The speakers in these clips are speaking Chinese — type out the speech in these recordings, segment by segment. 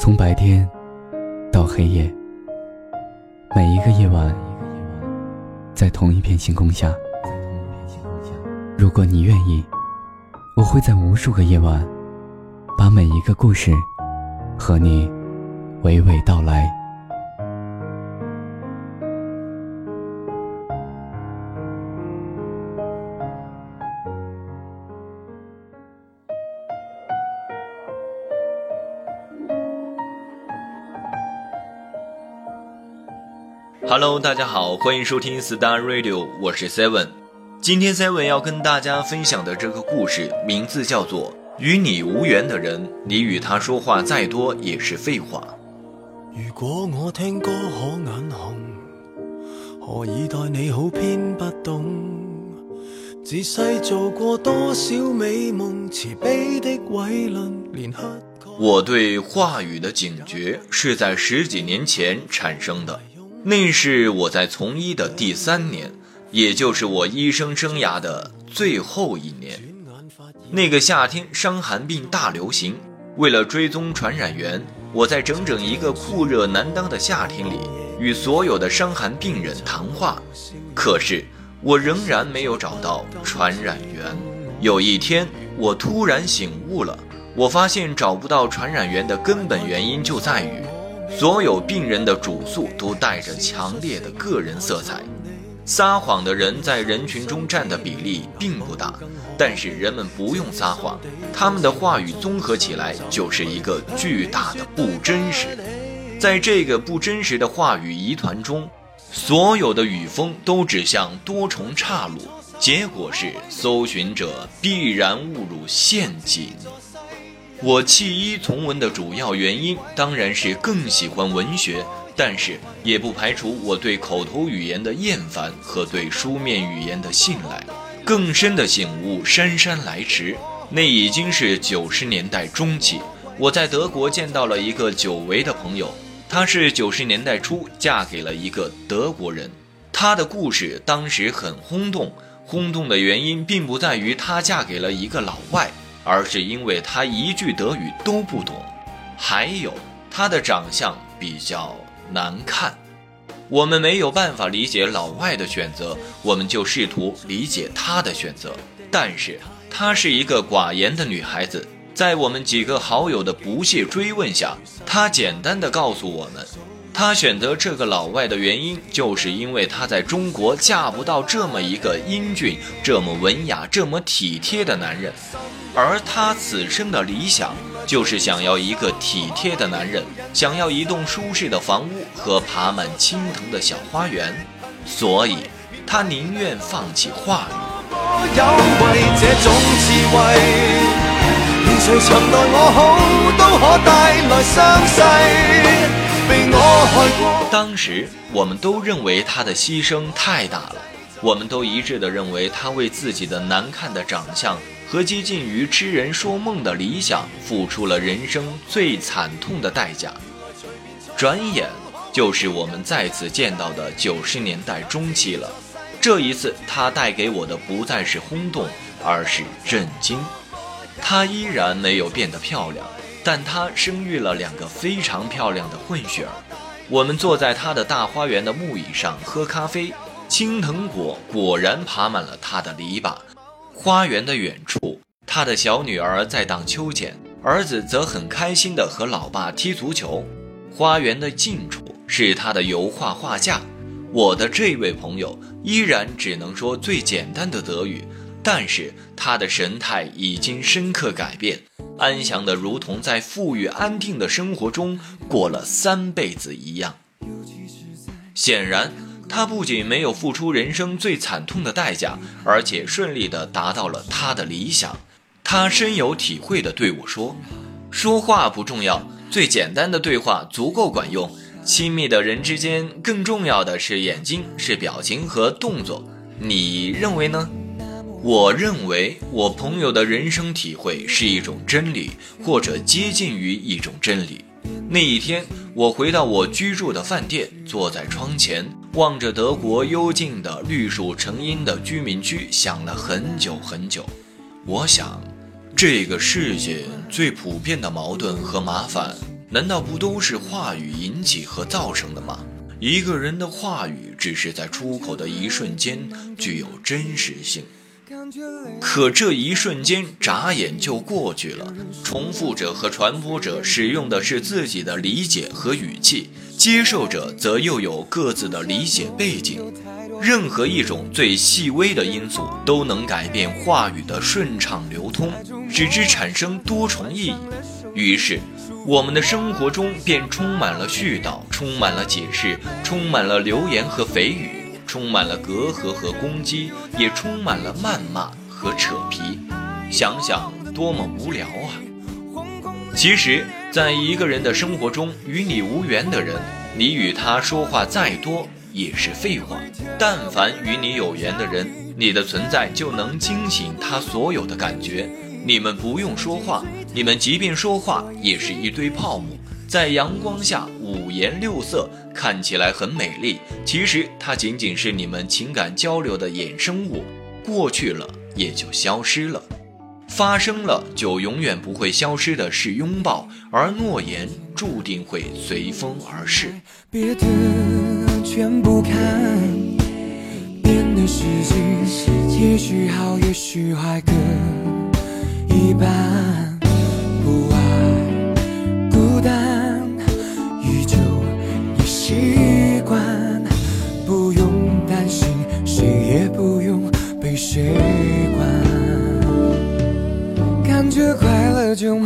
从白天到黑夜，每一个夜晚，在同一片星空下。如果你愿意，我会在无数个夜晚，把每一个故事和你娓娓道来。Hello，大家好，欢迎收听 Star Radio，我是 Seven。今天 Seven 要跟大家分享的这个故事名字叫做《与你无缘的人，你与他说话再多也是废话》。如果我听歌可眼红，何以待你好偏不懂？自细做过多少美梦，慈悲的伟论，连黑。我对话语的警觉是在十几年前产生的。那是我在从医的第三年，也就是我医生生涯的最后一年。那个夏天，伤寒病大流行。为了追踪传染源，我在整整一个酷热难当的夏天里，与所有的伤寒病人谈话。可是，我仍然没有找到传染源。有一天，我突然醒悟了，我发现找不到传染源的根本原因就在于。所有病人的主诉都带着强烈的个人色彩，撒谎的人在人群中占的比例并不大，但是人们不用撒谎，他们的话语综合起来就是一个巨大的不真实。在这个不真实的话语疑团中，所有的语风都指向多重岔路，结果是搜寻者必然误入陷阱。我弃医从文的主要原因当然是更喜欢文学，但是也不排除我对口头语言的厌烦和对书面语言的信赖。更深的醒悟姗姗来迟，那已经是九十年代中期。我在德国见到了一个久违的朋友，她是九十年代初嫁给了一个德国人。她的故事当时很轰动，轰动的原因并不在于她嫁给了一个老外。而是因为他一句德语都不懂，还有他的长相比较难看。我们没有办法理解老外的选择，我们就试图理解他的选择。但是她是一个寡言的女孩子，在我们几个好友的不懈追问下，她简单的告诉我们。她选择这个老外的原因，就是因为她在中国嫁不到这么一个英俊、这么文雅、这么体贴的男人，而她此生的理想就是想要一个体贴的男人，想要一栋舒适的房屋和爬满青藤的小花园，所以她宁愿放弃话语。当时我们都认为他的牺牲太大了，我们都一致的认为他为自己的难看的长相和接近于痴人说梦的理想付出了人生最惨痛的代价。转眼就是我们再次见到的九十年代中期了，这一次他带给我的不再是轰动，而是震惊。她依然没有变得漂亮。但她生育了两个非常漂亮的混血儿。我们坐在她的大花园的木椅上喝咖啡，青藤果果然爬满了她的篱笆。花园的远处，她的小女儿在荡秋千，儿子则很开心地和老爸踢足球。花园的近处是他的油画画架。我的这位朋友依然只能说最简单的德语，但是他的神态已经深刻改变。安详的，如同在富裕安定的生活中过了三辈子一样。显然，他不仅没有付出人生最惨痛的代价，而且顺利地达到了他的理想。他深有体会地对我说：“说话不重要，最简单的对话足够管用。亲密的人之间，更重要的是眼睛，是表情和动作。你认为呢？”我认为我朋友的人生体会是一种真理，或者接近于一种真理。那一天，我回到我居住的饭店，坐在窗前，望着德国幽静的绿树成荫的居民区，想了很久很久。我想，这个世界最普遍的矛盾和麻烦，难道不都是话语引起和造成的吗？一个人的话语只是在出口的一瞬间具有真实性，可这一瞬间眨眼就过去了。重复者和传播者使用的是自己的理解和语气，接受者则又有各自的理解背景。任何一种最细微的因素都能改变话语的顺畅流通，使之产生多重意义。于是。我们的生活中便充满了絮叨，充满了解释，充满了流言和蜚语，充满了隔阂和攻击，也充满了谩骂和扯皮。想想多么无聊啊！其实，在一个人的生活中，与你无缘的人，你与他说话再多也是废话；但凡与你有缘的人，你的存在就能惊醒他所有的感觉。你们不用说话，你们即便说话也是一堆泡沫，在阳光下五颜六色，看起来很美丽。其实它仅仅是你们情感交流的衍生物，过去了也就消失了。发生了就永远不会消失的是拥抱，而诺言注定会随风而逝。别的全不看，变的世界，也许好，也许坏，各。一半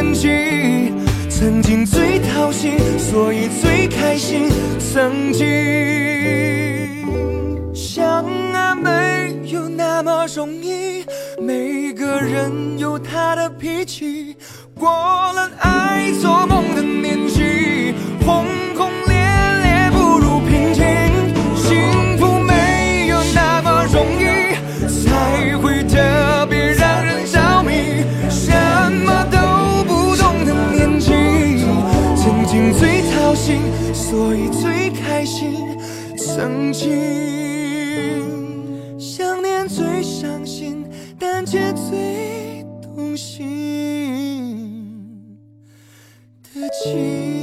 年纪，曾经最掏心所以最开心，曾经相爱没有那么容易，每个人有他的脾气，过了爱做梦的年纪，红所以最开心，曾经想念最伤心，但却最动心的情。